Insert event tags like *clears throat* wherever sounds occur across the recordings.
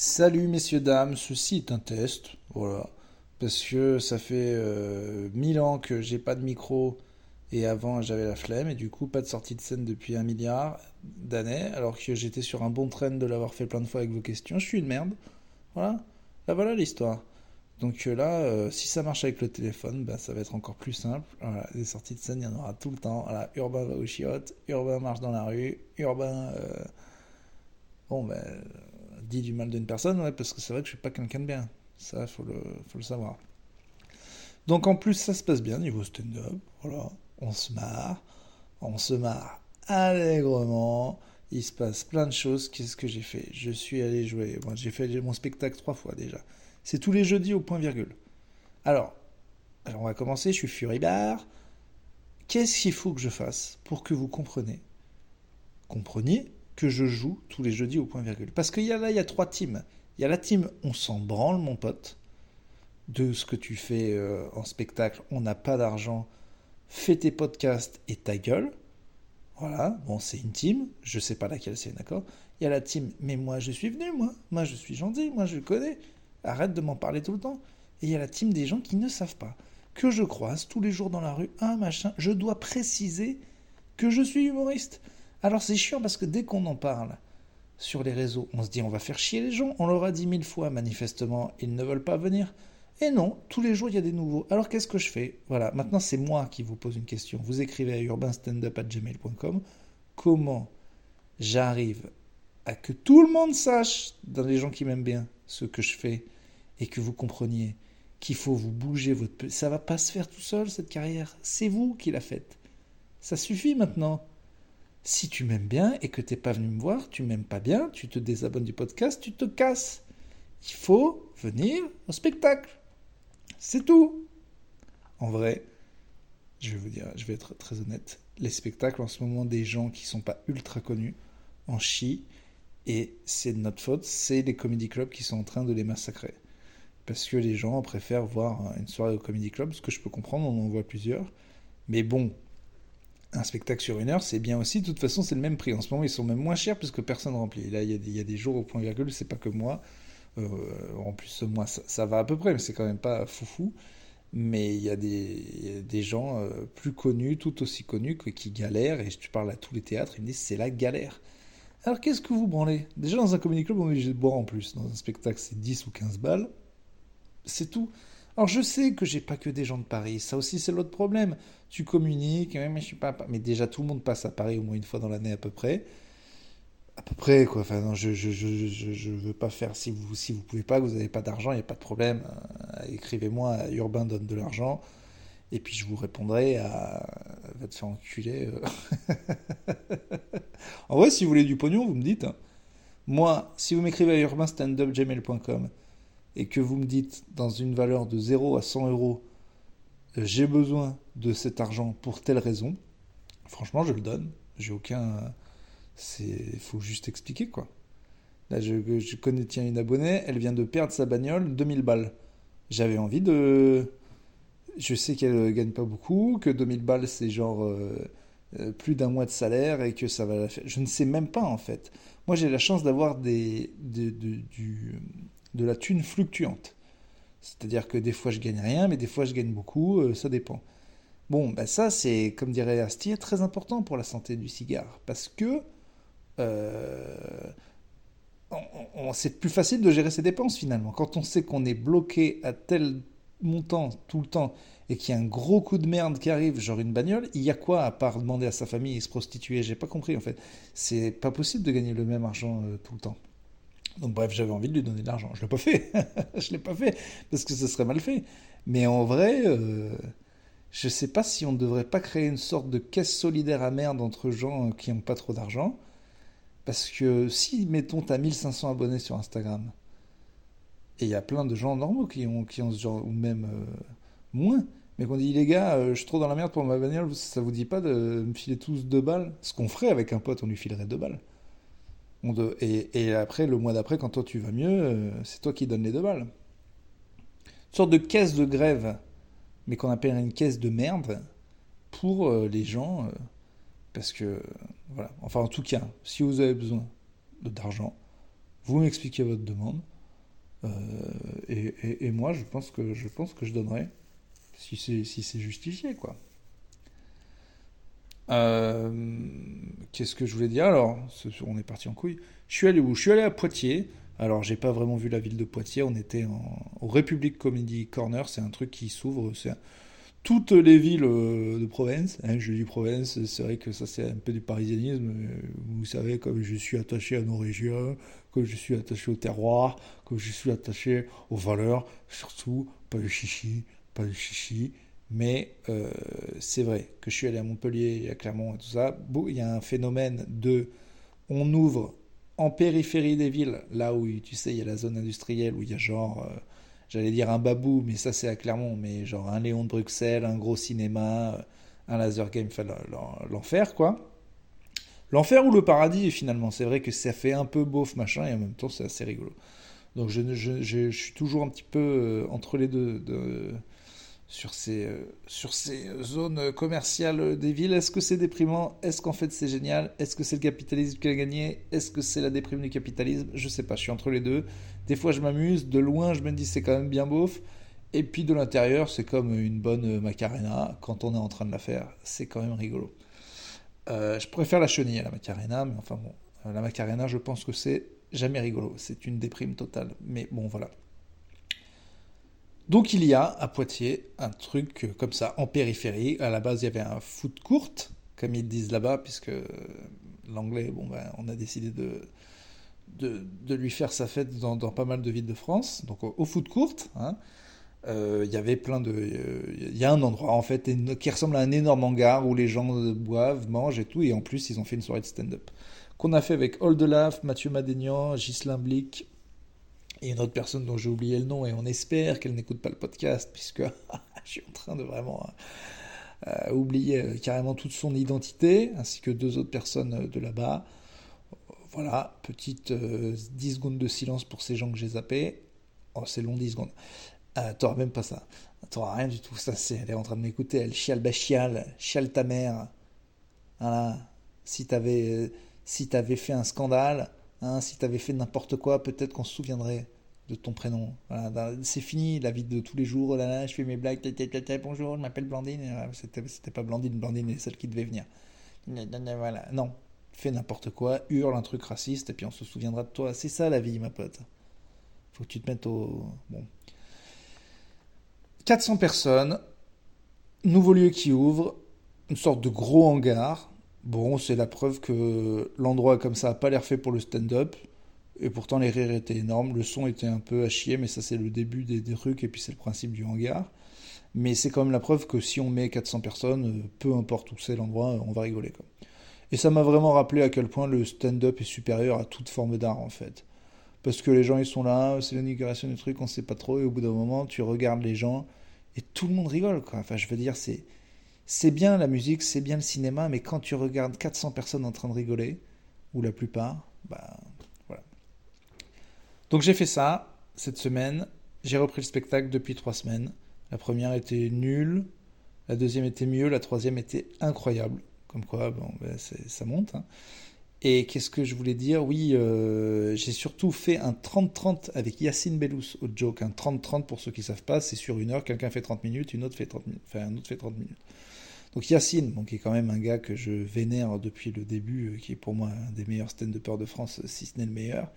Salut messieurs, dames, ceci est un test, voilà, parce que ça fait euh, mille ans que j'ai pas de micro et avant j'avais la flemme et du coup pas de sortie de scène depuis un milliard d'années alors que j'étais sur un bon train de l'avoir fait plein de fois avec vos questions, je suis une merde, voilà, là voilà l'histoire. Donc euh, là, euh, si ça marche avec le téléphone, bah, ça va être encore plus simple. Voilà, des sorties de scène, il y en aura tout le temps. Voilà, Urbain va au chiottes, Urbain marche dans la rue, Urbain... Bon, ben dit du mal d'une personne, parce que c'est vrai que je suis pas quelqu'un de bien. Ça, faut le, faut le savoir. Donc en plus, ça se passe bien niveau stand-up. Voilà, on se marre, on se marre allègrement. Il se passe plein de choses. Qu'est-ce que j'ai fait? Je suis allé jouer. J'ai fait mon spectacle trois fois déjà. C'est tous les jeudis au point virgule. Alors, alors on va commencer. Je suis furibard. Qu'est-ce qu'il faut que je fasse pour que vous compreniez? Compreniez que je joue tous les jeudis au point virgule. Parce qu'il y a là, il y a trois teams. Il y a la team on s'en branle, mon pote, de ce que tu fais euh, en spectacle, on n'a pas d'argent, fais tes podcasts et ta gueule. Voilà, bon, c'est une team, je sais pas laquelle c'est, d'accord? Il y a la team, mais moi je suis venu, moi, moi je suis gentil, moi je connais, arrête de m'en parler tout le temps. Et il y a la team des gens qui ne savent pas, que je croise tous les jours dans la rue, un machin, je dois préciser que je suis humoriste. Alors c'est chiant parce que dès qu'on en parle sur les réseaux, on se dit on va faire chier les gens, on leur a dit mille fois manifestement, ils ne veulent pas venir. Et non, tous les jours il y a des nouveaux. Alors qu'est-ce que je fais? Voilà, maintenant c'est moi qui vous pose une question. Vous écrivez à urbanstandup.gmail.com comment j'arrive à que tout le monde sache, dans les gens qui m'aiment bien, ce que je fais, et que vous compreniez qu'il faut vous bouger votre... Ça va pas se faire tout seul, cette carrière. C'est vous qui la faites. Ça suffit maintenant. Si tu m'aimes bien et que tu n'es pas venu me voir, tu m'aimes pas bien, tu te désabonnes du podcast, tu te casses. Il faut venir au spectacle. C'est tout. En vrai, je vais vous dire, je vais être très honnête, les spectacles en ce moment des gens qui sont pas ultra connus en chient et c'est de notre faute, c'est les comedy clubs qui sont en train de les massacrer. Parce que les gens préfèrent voir une soirée au comedy club, ce que je peux comprendre, on en voit plusieurs. Mais bon, un spectacle sur une heure, c'est bien aussi. De toute façon, c'est le même prix. En ce moment, ils sont même moins chers puisque personne remplit. Là, il y, a des, jours au point virgule, c'est pas que moi. Euh, en plus, moi, ça, va à peu près, mais c'est quand même pas foufou. Mais il y a des, gens euh, plus connus, tout aussi connus, que, qui galèrent. Et je parle à tous les théâtres, ils me disent c'est la galère. Alors qu'est-ce que vous branlez? Déjà, dans un comedy club, on est obligé de boire en plus. Dans un spectacle, c'est 10 ou 15 balles. C'est tout. Alors je sais que j'ai pas que des gens de Paris, ça aussi c'est l'autre problème. Tu communiques, mais je suis pas, mais déjà tout le monde passe à Paris au moins une fois dans l'année à peu près. À peu près quoi. Enfin non, je je, je, je, veux pas faire si vous si vous pouvez pas, que vous n'avez pas d'argent, il n'y a pas de problème. Euh, écrivez-moi Urbain donne de l'argent et puis je vous répondrai à va te faire enculer. Euh. *laughs* en vrai, si vous voulez du pognon, vous me dites. Hein. Moi, si vous m'écrivez à urbainstandupgmail.com et que vous me dites dans une valeur de 0 à 100 euros, euh, j'ai besoin de cet argent pour telle raison, franchement, je le donne. J'ai aucun. Il faut juste expliquer quoi. Là, je, je, connais tiens une abonnée, elle vient de perdre sa bagnole, 2000 balles. J'avais envie de. Je sais qu'elle gagne pas beaucoup, que 2000 balles c'est genre euh, euh, plus d'un mois de salaire et que ça va la faire. Je ne sais même pas en fait. Moi j'ai la chance d'avoir des, du, de la thune fluctuante. C'est-à-dire que des fois je gagne rien, mais des fois je gagne beaucoup, euh, ça dépend. Bon, ben ça c'est, comme dirait Astier, très important pour la santé du cigare, parce que euh, c'est plus facile de gérer ses dépenses finalement. Quand on sait qu'on est bloqué à tel montant tout le temps et qu'il y a un gros coup de merde qui arrive, genre une bagnole, il y a quoi à part demander à sa famille et se prostituer? J'ai pas compris en fait. C'est pas possible de gagner le même argent euh, tout le temps. Donc bref, j'avais envie de lui donner de l'argent. Je l'ai pas fait. *laughs* je l'ai pas fait parce que ce serait mal fait. Mais en vrai, euh, je sais pas si on ne devrait pas créer une sorte de caisse solidaire à merde entre gens qui n'ont pas trop d'argent. Parce que si, mettons, tu as 1500 abonnés sur Instagram, et il y a plein de gens normaux qui ont, qui ont ce genre, ou même euh, moins, mais qu'on dit, les gars, euh, je suis trop dans la merde pour ma bagnole, ça vous dit pas de me filer tous deux balles? Ce qu'on ferait avec un pote, on lui filerait deux balles et, après, le mois d'après, quand toi tu vas mieux, euh, c'est toi qui donnes les deux balles. Une sorte de caisse de grève, mais qu'on appelle une caisse de merde pour euh, les gens. Euh, parce que, voilà. Enfin, en tout cas, si vous avez besoin d'argent, vous m'expliquez votre demande. Et, moi, je pense que je, pense que je donnerai, si c'est si justifié, quoi. Euh, qu'est-ce que je voulais dire Alors, on est parti en couille. Je suis allé où? Je suis allé à Poitiers. Alors, j'ai pas vraiment vu la ville de Poitiers. On était en, au République Comedy Corner. C'est un truc qui s'ouvre. C'est toutes les villes euh, de province. Hein, je dis province, c'est vrai que ça c'est un peu du parisianisme. Vous savez, comme je suis attaché à nos régions, comme je suis attaché au terroir, comme je suis attaché aux valeurs, surtout pas de chichi, pas de chichi. Mais euh, c'est vrai que je suis allé à Montpellier à Clermont et tout ça. Il y a un phénomène de. On ouvre en périphérie des villes, là où tu sais, il y a la zone industrielle, où il y a genre. Euh, j'allais dire un babou, mais ça c'est à Clermont, mais genre un Léon de Bruxelles, un gros cinéma, euh, un laser game, enfin l'enfer quoi. L'enfer ou le paradis finalement, c'est vrai que ça fait un peu beauf machin et en même temps c'est assez rigolo. Donc je, suis toujours un petit peu entre les deux de, sur, ces, euh, sur ces zones commerciales des villes. Est-ce que c'est déprimant? Est-ce qu'en fait c'est génial? Est-ce que c'est le capitalisme qui a gagné? Est-ce que c'est la déprime du capitalisme? Je sais pas, je suis entre les deux. Des fois, je m'amuse. De loin, je me dis c'est quand même bien beauf. Et puis de l'intérieur, c'est comme une bonne macarena. Quand on est en train de la faire, c'est quand même rigolo. Euh, je préfère la chenille à la macarena, mais enfin bon, euh, la macarena, je pense que c'est jamais rigolo. C'est une déprime totale. Mais bon, voilà. Donc il y a à Poitiers un truc comme ça, en périphérie. À la base, il y avait un foot court, comme ils disent là-bas, puisque l'anglais, bon ben, on a décidé de de, lui faire sa fête dans, pas mal de villes de France, donc au, foot court. Hein. Euh, il y avait plein de. Il y a un endroit en fait qui ressemble à un énorme hangar où les gens boivent, mangent et tout, et en plus ils ont fait une soirée de stand-up qu'on a fait avec Oldelaf, Mathieu Madénian, Ghislain Blick et une autre personne dont j'ai oublié le nom, et on espère qu'elle n'écoute pas le podcast puisque *laughs* je suis en train de vraiment euh, oublier euh, carrément toute son identité, ainsi que deux autres personnes de là-bas. Voilà, petite 10 euh, secondes de silence pour ces gens que j'ai zappés. Oh, c'est long 10 secondes. Euh, T'auras même pas ça. T'auras rien du tout. Ça, c'est, elle est en train de m'écouter. Elle chiale, bah chiale, ta mère. Voilà. Si t'avais, euh, si t'avais fait un scandale, hein, si t'avais fait n'importe quoi, peut-être qu'on se souviendrait de ton prénom. C'est fini la vie de tous les jours. Là, là, je fais mes blagues. bonjour, je m'appelle Blandine. C'était pas Blandine. Blandine est celle qui devait venir. Voilà. Non, fais n'importe quoi, hurle un truc raciste, et puis on se souviendra de toi. C'est ça la vie, ma pote. Faut que tu te mettes au. Bon. 400 personnes, nouveau lieu qui ouvre, une sorte de gros hangar. Bon, c'est la preuve que l'endroit comme ça n'a pas l'air fait pour le stand-up. Et pourtant, les rires étaient énormes. Le son était un peu à chier, mais ça, c'est le début des, trucs, et puis c'est le principe du hangar. Mais c'est quand même la preuve que si on met 400 personnes, peu importe où c'est l'endroit, on va rigoler. Et ça m'a vraiment rappelé à quel point le stand-up est supérieur à toute forme d'art en fait. Parce que les gens ils sont là, c'est l'inauguration du truc, on sait pas trop, et au bout d'un moment tu regardes les gens et tout le monde rigole quoi. Enfin je veux dire c'est c'est bien la musique, c'est bien le cinéma, mais quand tu regardes 400 personnes en train de rigoler, ou la plupart, bah voilà. Donc j'ai fait ça cette semaine. J'ai repris le spectacle depuis trois semaines. La première était nulle, la deuxième était mieux, la troisième était incroyable. Comme quoi, bon, ben, ça monte. Hein. Et qu'est-ce que je voulais dire? Oui, euh, j'ai surtout fait un 30-30 avec Yacine Bellous au joke. Un 30-30, pour ceux qui ne savent pas, c'est sur une heure, quelqu'un fait 30 minutes, une autre fait 30 minutes. Enfin, un autre fait 30 minutes. Donc Yacine, qui est quand même un gars que je vénère depuis le début, euh, qui est pour moi un des meilleurs stand-uppers de France, si ce n'est le meilleur,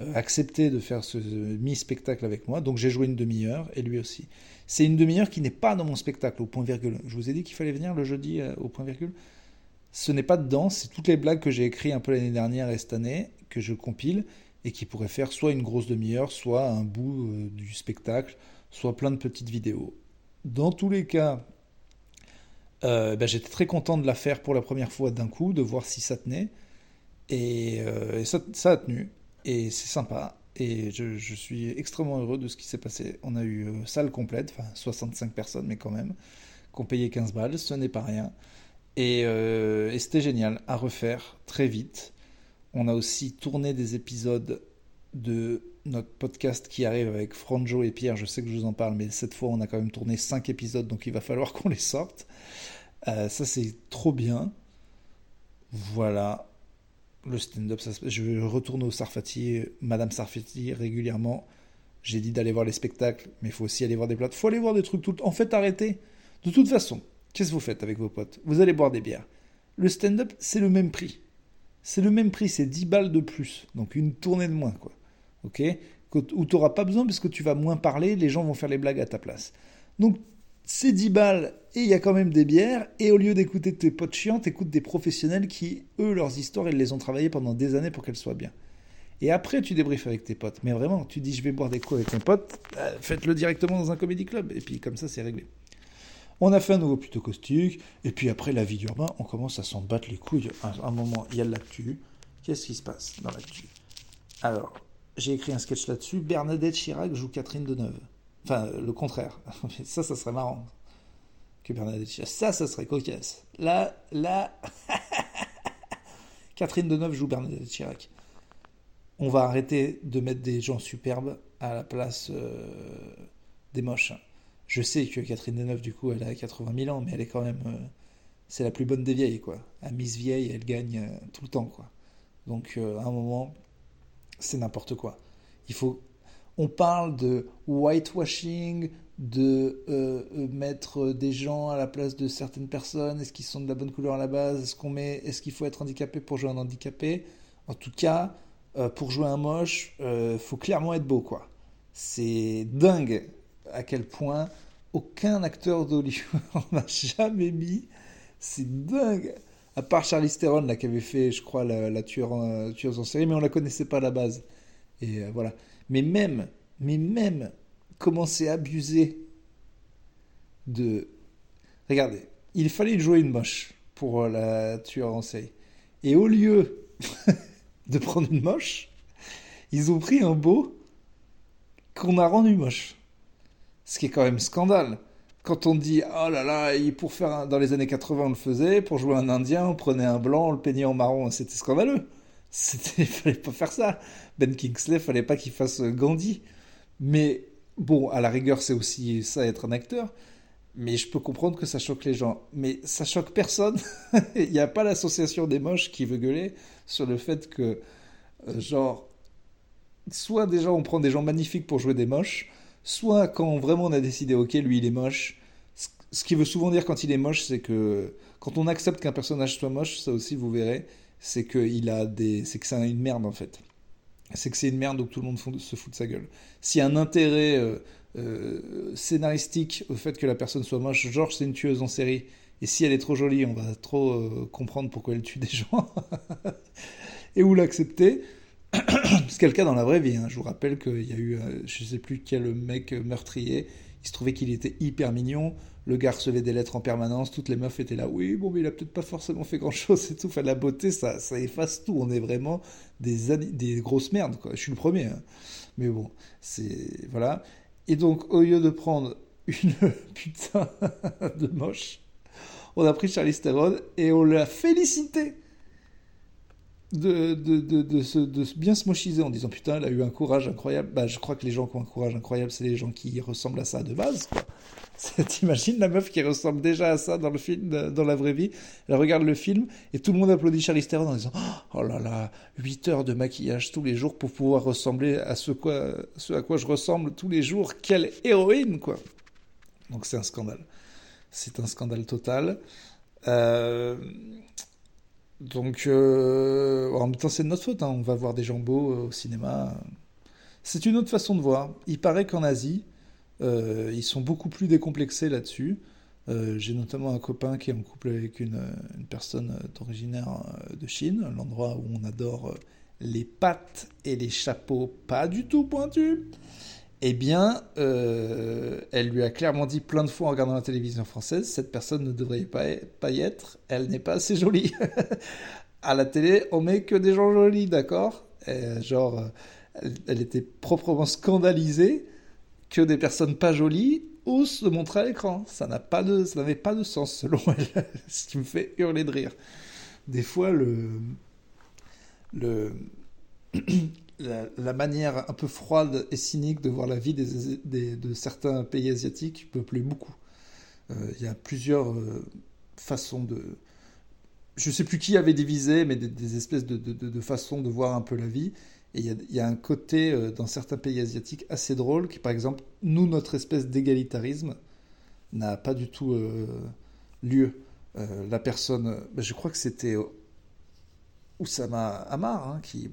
euh, accepté de faire ce mi-spectacle avec moi. Donc j'ai joué une demi-heure, et lui aussi. C'est une demi-heure qui n'est pas dans mon spectacle, au point virgule. Je vous ai dit qu'il fallait venir le jeudi euh, au point virgule. Ce n'est pas dedans, c'est toutes les blagues que j'ai écrites un peu l'année dernière et cette année, que je compile, et qui pourraient faire soit une grosse demi-heure, soit un bout euh, du spectacle, soit plein de petites vidéos. Dans tous les cas, euh, ben, j'étais très content de la faire pour la première fois d'un coup, de voir si ça tenait. Et, ça, ça, a tenu. Et c'est sympa. Et je, suis extrêmement heureux de ce qui s'est passé. On a eu euh, salle complète, enfin 65 personnes, mais quand même, qui ont payé 15 balles, ce n'est pas rien. Euh, et, c'était génial à refaire très vite. On a aussi tourné des épisodes de notre podcast qui arrive avec Franjo et Pierre. Je sais que je vous en parle, mais cette fois, on a quand même tourné 5 épisodes, donc il va falloir *laughs* qu'on les sorte. Euh, ça, c'est trop bien. Voilà. le stand-up, je retourne au Sarfati, Madame Sarfati régulièrement. J'ai dit d'aller voir les spectacles, mais il faut aussi aller voir des plates. Il faut aller voir des trucs tout En fait, arrêtez. De toute façon, qu'est-ce que vous faites avec vos potes Vous allez boire des bières. Le stand-up, c'est le même prix. C'est le même prix, c'est 10 balles de plus. Donc une tournée de moins, quoi. Ok? Où tu n'auras pas besoin parce que tu vas moins parler, les gens vont faire les blagues à ta place. Donc c'est 10 balles et il y a quand même des bières. Et au lieu d'écouter tes potes chiants, écoutes des professionnels qui, eux, leurs histoires, ils les ont travaillées pendant des années pour qu'elles soient bien. Et après, tu débriefes avec tes potes. Mais vraiment, tu dis je vais boire des coups avec mes potes, euh, faites-le directement dans un comédie club. Et puis comme ça, c'est réglé. On a fait un nouveau plutôt caustique. Et puis après, la vie d'urbain, on commence à s'en battre les couilles. À un moment, il y a l'actu. Qu'est-ce qui se passe dans l'actu? Alors, j'ai écrit un sketch là-dessus. Bernadette Chirac joue Catherine Deneuve. Enfin, le contraire. *laughs* ça, ça serait marrant. Que Bernadette Chirac. Ça, ça serait cocasse. Là, là. *laughs* Catherine Deneuve joue Bernadette Chirac on va arrêter de mettre des gens superbes à la place euh, des moches. Je sais que Catherine Deneuve, du coup, elle a 80 000 ans, mais elle est quand même. Euh, c'est la plus bonne des vieilles, quoi. À Miss Vieille, elle gagne euh, tout le temps, quoi. Donc, à un moment, c'est n'importe quoi. Il faut. On parle de whitewashing, de mettre des gens à la place de certaines personnes. Est-ce qu'ils sont de la bonne couleur à la base? Est-ce qu'on met Est-ce qu'il faut être handicapé pour jouer un handicapé? En tout cas, euh, pour jouer un moche, euh, faut clairement être beau, quoi. C'est dingue à quel point aucun acteur d'Hollywood *laughs* n'a jamais mis. C'est dingue. À part Charlie Theron, là, qui avait fait, je crois, la, tueur en, tueuse en série, mais on la connaissait pas à la base. Et euh, voilà. Mais même, mais même, comment c'est abusé de. Regardez, il fallait jouer une moche pour la tueur en série. Et au lieu *laughs* de prendre une moche, ils ont pris un beau qu'on a rendu moche. Ce qui est quand même scandale. Quand on dit oh là là, pour faire dans les années 80 on le faisait, pour jouer un Indien on prenait un blanc, on le peignait en marron, c'était scandaleux. *laughs* C'était, fallait pas faire ça. Ben Kingsley, fallait pas qu'il fasse Gandhi. Mais bon, à la rigueur, c'est aussi ça être un acteur. Mais je peux comprendre que ça choque les gens. Mais ça choque personne. *laughs* Il n'y a pas l'association des moches qui veut gueuler sur le fait que, euh, genre, soit déjà on prend des gens magnifiques pour jouer des moches, soit quand vraiment on a décidé, ok, lui il est moche. Ce qui veut souvent dire quand il est moche, c'est que quand on accepte qu'un personnage soit moche, ça aussi vous verrez, c'est qu'il a des, c'est que c'est une merde en fait. C'est que c'est une merde donc tout le monde se fout de sa gueule. S'il y a un intérêt euh, euh, scénaristique au fait que la personne soit moche, Georges c'est une tueuse en série, et si elle est trop jolie, on va trop euh, comprendre pourquoi elle tue des gens. *laughs* et où l'accepter. C'est le cas dans la vraie vie. Hein. Je vous rappelle qu'il y a eu, euh, je ne sais plus quel mec meurtrier. Il se trouvait qu'il était hyper mignon. Le gars recevait des lettres en permanence. Toutes les meufs étaient là. Oui, bon, mais il a peut-être pas forcément fait grand chose et tout. Enfin, la beauté, ça, ça efface tout. On est vraiment des, des grosses merdes. Je suis le premier. Hein. Mais bon, c'est. Voilà. Et donc, au lieu de prendre une *laughs* putain *laughs* de moche, on a pris Charlie Theron et on l'a félicité de, de, de, de, bien se mochiser en disant putain, elle a eu un courage incroyable. Bah, je crois que les gens qui ont un courage incroyable, c'est les gens qui ressemblent à ça de base. *laughs* T'imagines la meuf qui ressemble déjà à ça dans le film, dans la vraie vie? Elle regarde le film et tout le monde applaudit Charlie Theron en disant *gasps* Oh là là, 8 heures de maquillage tous les jours pour pouvoir ressembler à ce, quoi, à quoi je ressemble tous les jours. Quelle héroïne, quoi Donc c'est un scandale. C'est un scandale total. Euh, donc, euh, en même temps, c'est de notre faute. Hein. On va voir des gens beaux euh, au cinéma. C'est une autre façon de voir. Il paraît qu'en Asie, ils sont beaucoup plus décomplexés là-dessus. J'ai notamment un copain qui est en couple avec une, une personne originaire de Chine, l'endroit où on adore les pattes et les chapeaux pas du tout pointus eh bien, euh, elle lui a clairement dit plein de fois en regardant la télévision française, cette personne ne devrait pas, y être, elle n'est pas assez jolie. *laughs* à la télé, on met que des gens jolis, d'accord? Genre, elle, était proprement scandalisée que des personnes pas jolies osent se montrer à l'écran. Ça n'a pas de, n'avait pas de sens selon elle, *laughs* ce qui me fait hurler de rire. Des fois, le, le *clears throat* la, manière un peu froide et cynique de voir la vie des, de certains pays asiatiques me plaît beaucoup. Euh, il y a plusieurs euh, façons de... je sais plus qui avait divisé, mais des, espèces de, de, de, façons de voir un peu la vie. Et il y, a, un côté euh, dans certains pays asiatiques assez drôle, qui par exemple, nous, notre espèce d'égalitarisme n'a pas du tout lieu. La personne, ben, je crois que c'était Oussama Amar, hein, qui,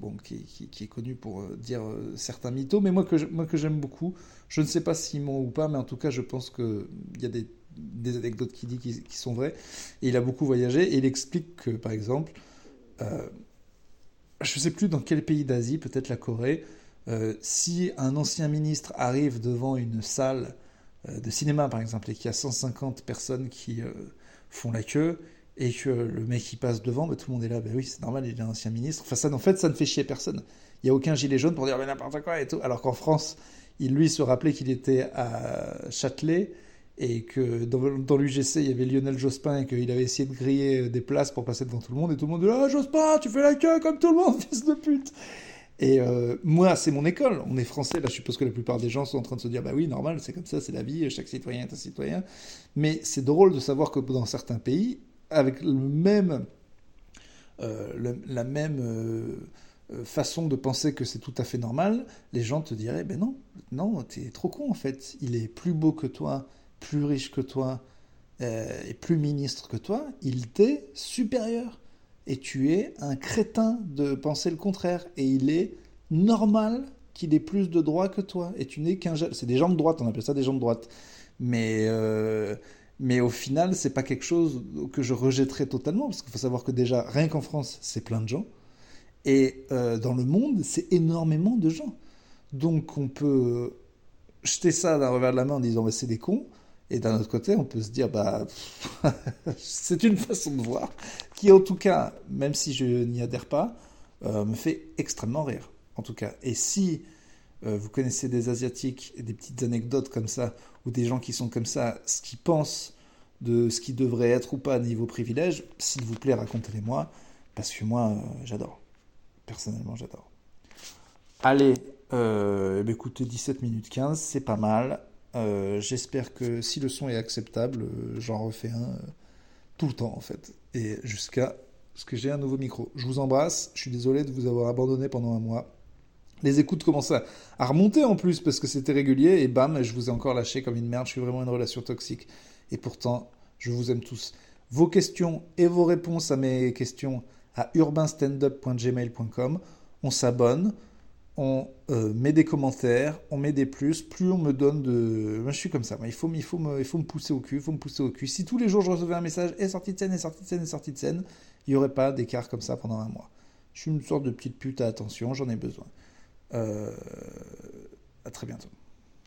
est connu pour dire certains mythos, mais moi que, j'aime beaucoup. Je ne sais pas s'ils m'ont ou pas, mais en tout cas, je pense qu'il y a des anecdotes qu'il dit qui, sont vraies. Il a beaucoup voyagé et il explique que, par exemple, euh, je ne sais plus dans quel pays d'Asie, peut-être la Corée, euh, si un ancien ministre arrive devant une salle euh, de cinéma, par exemple, et qu'il y a 150 personnes qui font la queue, et que le mec qui passe devant, bah, tout le monde est là, bah oui, c'est normal, il est un ancien ministre. Enfin, ça, en fait, ça ne fait chier personne. Il n'y a aucun gilet jaune pour dire n'importe quoi et tout. Alors qu'en France, il lui se rappelait qu'il était à Châtelet et que dans, l'UGC, il y avait Lionel Jospin et qu'il avait essayé de griller euh, des places pour passer devant tout le monde, et tout le monde dit Ah, Jospin, tu fais la queue comme tout le monde, *laughs* fils de pute Et euh, moi, c'est mon école. On est français, là, je suppose que la plupart des gens sont en train de se dire Bah oui, normal, c'est comme ça, c'est la vie, chaque citoyen est un citoyen. Mais c'est drôle de savoir que dans certains pays, avec euh, la même façon de penser que c'est tout à fait normal, les gens te diraient Ben non, non, t'es trop con en fait. Il est plus beau que toi plus riche que toi euh, et plus ministre que toi, il t'est supérieur. Et tu es un crétin de penser le contraire. Et il est normal qu'il ait plus de droits que toi. Et tu n'es qu'un... C'est des jambes droites, on appelle ça des jambes droites. Mais, euh, mais au final, c'est pas quelque chose que je rejetterais totalement. Parce qu'il faut savoir que déjà, rien qu'en France, c'est plein de gens. Et euh, dans le monde, c'est énormément de gens. Donc on peut jeter ça d'un revers de la main en disant bah, c'est des cons. Et d'un autre côté, on peut se dire, bah, *laughs* c'est une façon de voir qui, en tout cas, même si je n'y adhère pas, euh, me fait extrêmement rire. En tout cas. Et si euh, vous connaissez des Asiatiques et des petites anecdotes comme ça, ou des gens qui sont comme ça, ce qu'ils pensent de ce qui devrait être ou pas niveau privilège, s'il vous plaît, racontez-les-moi, parce que moi, euh, j'adore. Personnellement, j'adore. Allez, euh, écoutez, 17 minutes 15, c'est pas mal. Euh, j'espère que si le son est acceptable, j'en refais un tout le temps en fait. Et jusqu'à ce que j'ai un nouveau micro. Je vous embrasse, je suis désolé de vous avoir abandonné pendant un mois. Les écoutes commencent à, remonter en plus parce que c'était régulier et bam, je vous ai encore lâché comme une merde. Je suis vraiment une relation toxique. Et pourtant, je vous aime tous. Vos questions et vos réponses à mes questions à urbanstandup.gmail.com. On s'abonne on euh, met des commentaires, on met des plus, plus on me donne de... Moi je suis comme ça, il faut, il, faut me, il faut me pousser au cul, il faut me pousser au cul. Si tous les jours je recevais un message, est sorti de scène, est sorti de scène, est sorti de scène, il n'y aurait pas d'écart comme ça pendant un mois. Je suis une sorte de petite pute à attention, j'en ai besoin. Euh, à très bientôt.